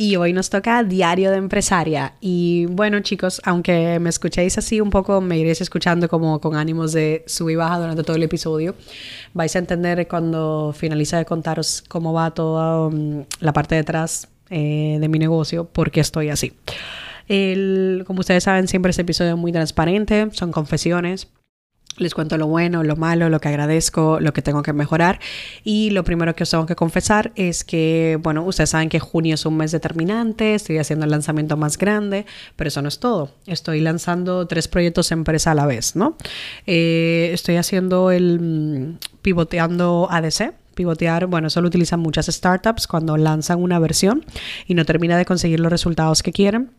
Y hoy nos toca Diario de Empresaria. Y bueno, chicos, aunque me escuchéis así un poco, me iréis escuchando como con ánimos de sub y baja durante todo el episodio. Vais a entender cuando finalice de contaros cómo va toda um, la parte detrás eh, de mi negocio, por qué estoy así. Como ustedes saben, siempre este episodio es muy transparente, son confesiones. Les cuento lo bueno, lo malo, lo que agradezco, lo que tengo que mejorar. Y lo primero que os tengo que confesar es que, bueno, ustedes saben que junio es un mes determinante, estoy haciendo el lanzamiento más grande, pero eso no es todo. Estoy lanzando tres proyectos empresa a la vez, ¿no? Eh, estoy haciendo el mm, pivoteando ADC, pivotear, bueno, eso lo utilizan muchas startups cuando lanzan una versión y no termina de conseguir los resultados que quieren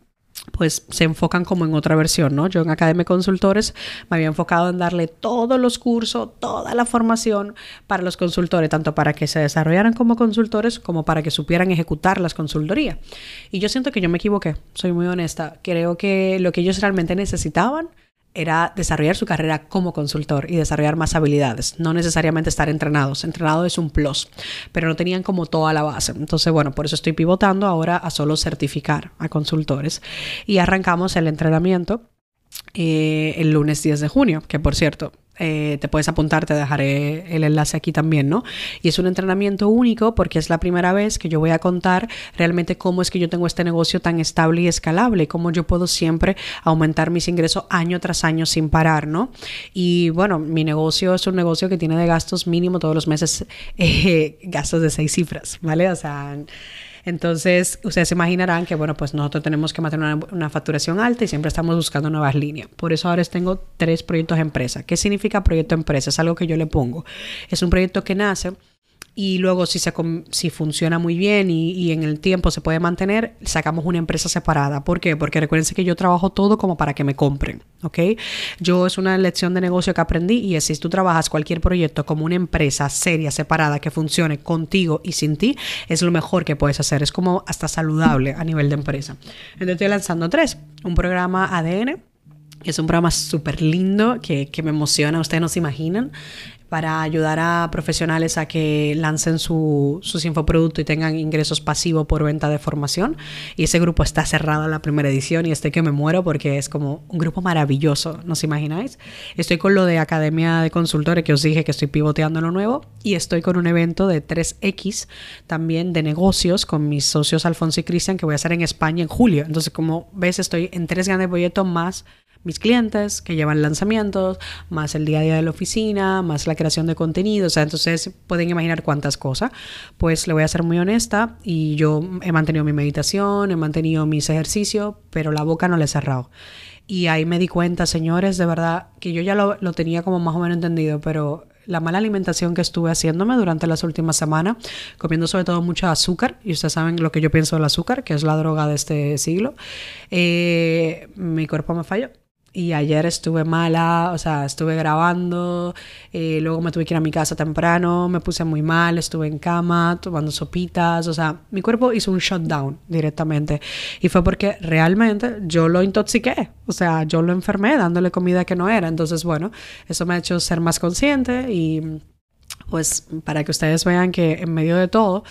pues se enfocan como en otra versión, ¿no? Yo en Academia Consultores me había enfocado en darle todos los cursos, toda la formación para los consultores, tanto para que se desarrollaran como consultores como para que supieran ejecutar las consultorías. Y yo siento que yo me equivoqué, soy muy honesta. Creo que lo que ellos realmente necesitaban era desarrollar su carrera como consultor y desarrollar más habilidades, no necesariamente estar entrenados. Entrenado es un plus, pero no tenían como toda la base. Entonces, bueno, por eso estoy pivotando ahora a solo certificar a consultores. Y arrancamos el entrenamiento eh, el lunes 10 de junio, que por cierto, eh, te puedes apuntar, te dejaré el enlace aquí también, ¿no? Y es un entrenamiento único porque es la primera vez que yo voy a contar realmente cómo es que yo tengo este negocio tan estable y escalable, cómo yo puedo siempre aumentar mis ingresos año tras año sin parar, ¿no? Y bueno, mi negocio es un negocio que tiene de gastos mínimo todos los meses, eh, gastos de seis cifras, ¿vale? O sea... Entonces, ustedes se imaginarán que, bueno, pues nosotros tenemos que mantener una, facturación alta y siempre estamos buscando nuevas líneas. Por eso ahora tengo tres proyectos de empresa. ¿Qué significa proyecto de empresa? Es algo que yo le pongo. Es un proyecto que nace y luego si, se, si funciona muy bien y, en el tiempo se puede mantener, sacamos una empresa separada. ¿Por qué? Porque recuérdense que yo trabajo todo como para que me compren, ¿ok? Yo es una lección de negocio que aprendí y es si tú trabajas cualquier proyecto como una empresa seria, separada, que funcione contigo y sin ti, es lo mejor que puedes hacer. Es como hasta saludable a nivel de empresa. Entonces estoy lanzando tres. Un programa ADN, es un programa súper lindo que, que, me emociona, ustedes no se imaginan para ayudar a profesionales a que lancen su, sus infoproductos y tengan ingresos pasivos por venta de formación. Y ese grupo está cerrado en la primera edición y estoy que me muero porque es como un grupo maravilloso, ¿no os imagináis? Estoy con lo de Academia de Consultores que os dije que estoy pivoteando lo nuevo y estoy con un evento de 3X también de negocios con mis socios Alfonso y Cristian que voy a hacer en España en julio. Entonces, como ves, estoy en tres grandes proyectos más mis clientes que llevan lanzamientos, más el día a día de la oficina, más la creación de contenido, o sea, entonces pueden imaginar cuántas cosas. Pues le voy a ser muy honesta y yo he mantenido mi meditación, he mantenido mis ejercicios, pero la boca no le he cerrado. Y ahí me di cuenta, señores, de verdad, que yo ya lo, lo tenía como más o menos entendido, pero la mala alimentación que estuve haciéndome durante las últimas semanas, comiendo sobre todo mucho azúcar, y ustedes saben lo que yo pienso del azúcar, que es la droga de este siglo, eh, mi cuerpo me falló. Y ayer estuve mala, o sea, estuve grabando, eh, luego me tuve que ir a mi casa temprano, me puse muy mal, estuve en cama, tomando sopitas, o sea, mi cuerpo hizo un shutdown directamente. Y fue porque realmente yo lo intoxiqué, o sea, yo lo enfermé dándole comida que no era. Entonces, bueno, eso me ha hecho ser más consciente y pues para que ustedes vean que en medio de todo,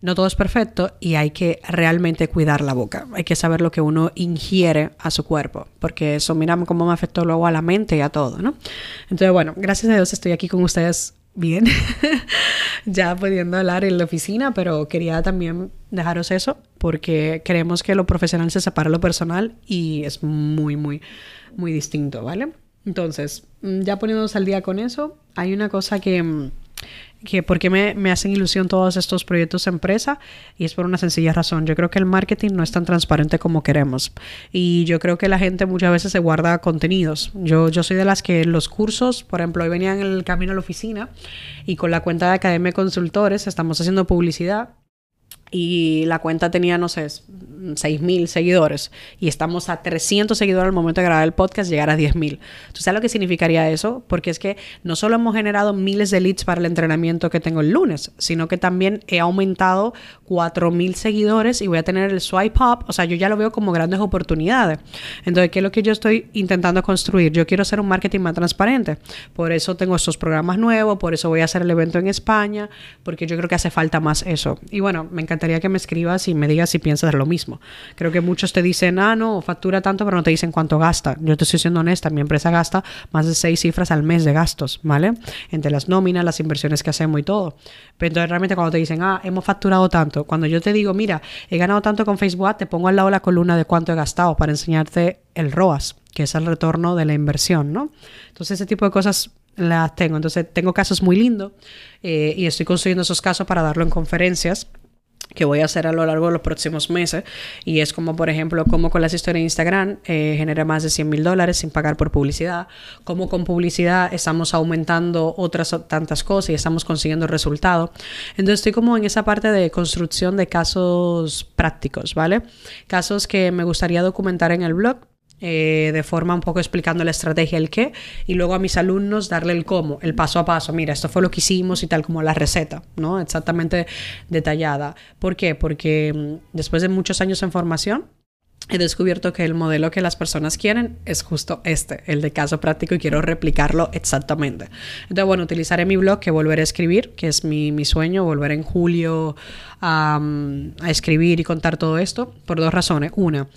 no todo es perfecto y hay que realmente cuidar la boca. Hay que saber lo que uno ingiere a su cuerpo, porque eso, mira cómo me afectó luego a la mente y a todo, ¿no? Entonces, bueno, gracias a Dios estoy aquí con ustedes bien, ya pudiendo hablar en la oficina, pero quería también dejaros eso, porque creemos que lo profesional se separa de lo personal y es muy, muy, muy distinto, ¿vale? Entonces, ya poniéndonos al día con eso, hay una cosa que mm, que por qué me, me, hacen ilusión todos estos proyectos empresa y es por una sencilla razón. Yo creo que el marketing no es tan transparente como queremos y yo creo que la gente muchas veces se guarda contenidos. Yo, yo soy de las que los cursos, por ejemplo, hoy venía en el camino a la oficina y con la cuenta de Academia Consultores estamos haciendo publicidad y la cuenta tenía, no sé, 6.000 seguidores y estamos a 300 seguidores al momento de grabar el podcast, llegar a 10.000. ¿Tú sabes lo que significaría eso? Porque es que no solo hemos generado miles de leads para el entrenamiento que tengo el lunes, sino que también he aumentado 4.000 seguidores y voy a tener el swipe up. O sea, yo ya lo veo como grandes oportunidades. Entonces, ¿qué es lo que yo estoy intentando construir? Yo quiero hacer un marketing más transparente. Por eso tengo estos programas nuevos, por eso voy a hacer el evento en España, porque yo creo que hace falta más eso. Y bueno, me encantaría que me escribas y me digas si piensas lo mismo. Creo que muchos te dicen, ah, no, factura tanto, pero no te dicen cuánto gasta. Yo te estoy siendo honesta, mi empresa gasta más de seis cifras al mes de gastos, ¿vale? Entre las nóminas, las inversiones que hacemos y todo. Pero entonces realmente cuando te dicen, ah, hemos facturado tanto, cuando yo te digo, mira, he ganado tanto con Facebook, te pongo al lado la columna de cuánto he gastado para enseñarte el ROAS, que es el retorno de la inversión, ¿no? Entonces ese tipo de cosas las tengo. Entonces tengo casos muy lindos eh, y estoy construyendo esos casos para darlo en conferencias que voy a hacer a lo largo de los próximos meses. Y es como, por ejemplo, como con las historias de Instagram eh, genera más de 100 mil dólares sin pagar por publicidad. Como con publicidad estamos aumentando otras tantas cosas y estamos consiguiendo resultados. Entonces estoy como en esa parte de construcción de casos prácticos, ¿vale? Casos que me gustaría documentar en el blog eh, de forma un poco explicando la estrategia, el qué, y luego a mis alumnos darle el cómo, el paso a paso. Mira, esto fue lo que hicimos y tal como la receta, ¿no? Exactamente detallada. ¿Por qué? Porque mm, después de muchos años en formación, he descubierto que el modelo que las personas quieren es justo este, el de caso práctico, y quiero replicarlo exactamente. Entonces, bueno, utilizaré mi blog que volveré a escribir, que es mi, mi sueño, volver en julio a, a escribir y contar todo esto, por dos razones. Una,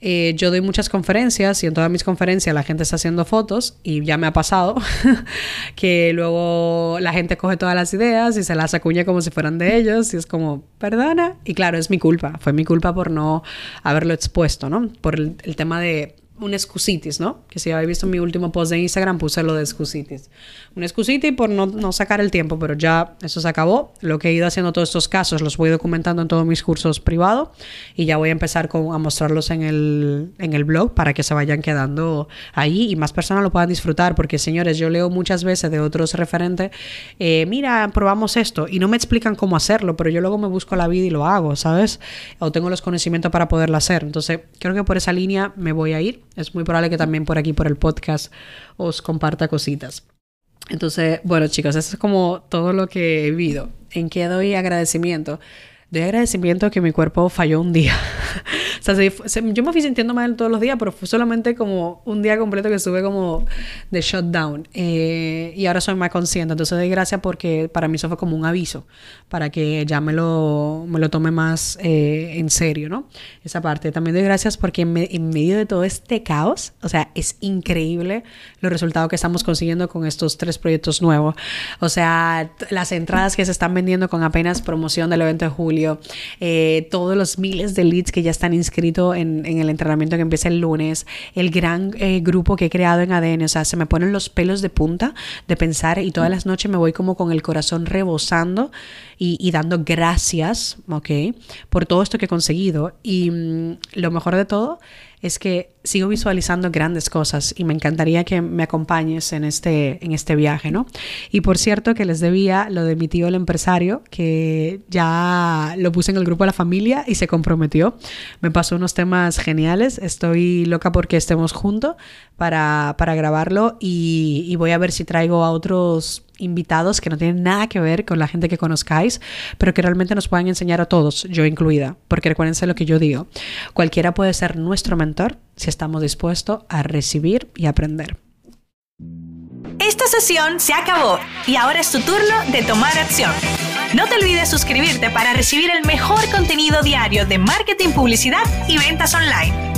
eh, yo doy muchas conferencias y en todas mis conferencias la gente está haciendo fotos y ya me ha pasado que luego la gente coge todas las ideas y se las acuña como si fueran de ellos y es como, perdona. Y claro, es mi culpa, fue mi culpa por no haberlo expuesto, ¿no? Por el tema de un excusitis, ¿no? Que si habéis visto mi último post de Instagram puse lo de excusitis. Un excusitis por no, no, sacar el tiempo, pero ya eso se acabó. Lo que he ido haciendo todos estos casos los voy documentando en todos mis cursos privados y ya voy a empezar con, a mostrarlos en el, en el blog para que se vayan quedando ahí y más personas lo puedan disfrutar. Porque señores, yo leo muchas veces de otros referentes, eh, mira, probamos esto y no me explican cómo hacerlo, pero yo luego me busco la vida y lo hago, ¿sabes? O tengo los conocimientos para poderlo hacer. Entonces, creo que por esa línea me voy a ir es muy probable que también por aquí, por el podcast, os comparta cositas. Entonces, bueno chicos, eso es como todo lo que he vivido. ¿En qué doy agradecimiento? Doy agradecimiento que mi cuerpo falló un día. sea, yo me fui sintiendo mal todos los días, pero fue solamente como un día completo que estuve como de shutdown. Eh, y ahora soy más consciente. Entonces doy gracias porque para mí eso fue como un aviso, para que ya me lo, me lo tome más eh, en serio, ¿no? Esa parte. También doy gracias porque en, en medio de todo este caos, o sea, es increíble los resultados que estamos consiguiendo con estos tres proyectos nuevos. O sea, las entradas que se están vendiendo con apenas promoción del evento de julio eh, todos los miles de leads que ya están inscritos en, el entrenamiento que empieza el lunes, el gran eh, grupo que he creado en ADN, o sea, se me ponen los pelos de punta de pensar y todas las noches me voy como con el corazón rebosando y, y dando gracias, ¿ok? Por todo esto que he conseguido. Y mm, lo mejor de todo es que sigo visualizando grandes cosas y me encantaría que me acompañes en este, en este viaje, ¿no? Y por cierto que les debía lo de mi tío el empresario, que ya lo puse en el grupo de la familia y se comprometió. Me pasó unos temas geniales, estoy loca porque estemos juntos para, para grabarlo y, y voy a ver si traigo a otros invitados que no tienen nada que ver con la gente que conozcáis, pero que realmente nos puedan enseñar a todos, yo incluida, porque recuérdense lo que yo digo, cualquiera puede ser nuestro mentor si estamos dispuestos a recibir y aprender. Esta sesión se acabó y ahora es tu turno de tomar acción. No te olvides suscribirte para recibir el mejor contenido diario de marketing, publicidad y ventas online.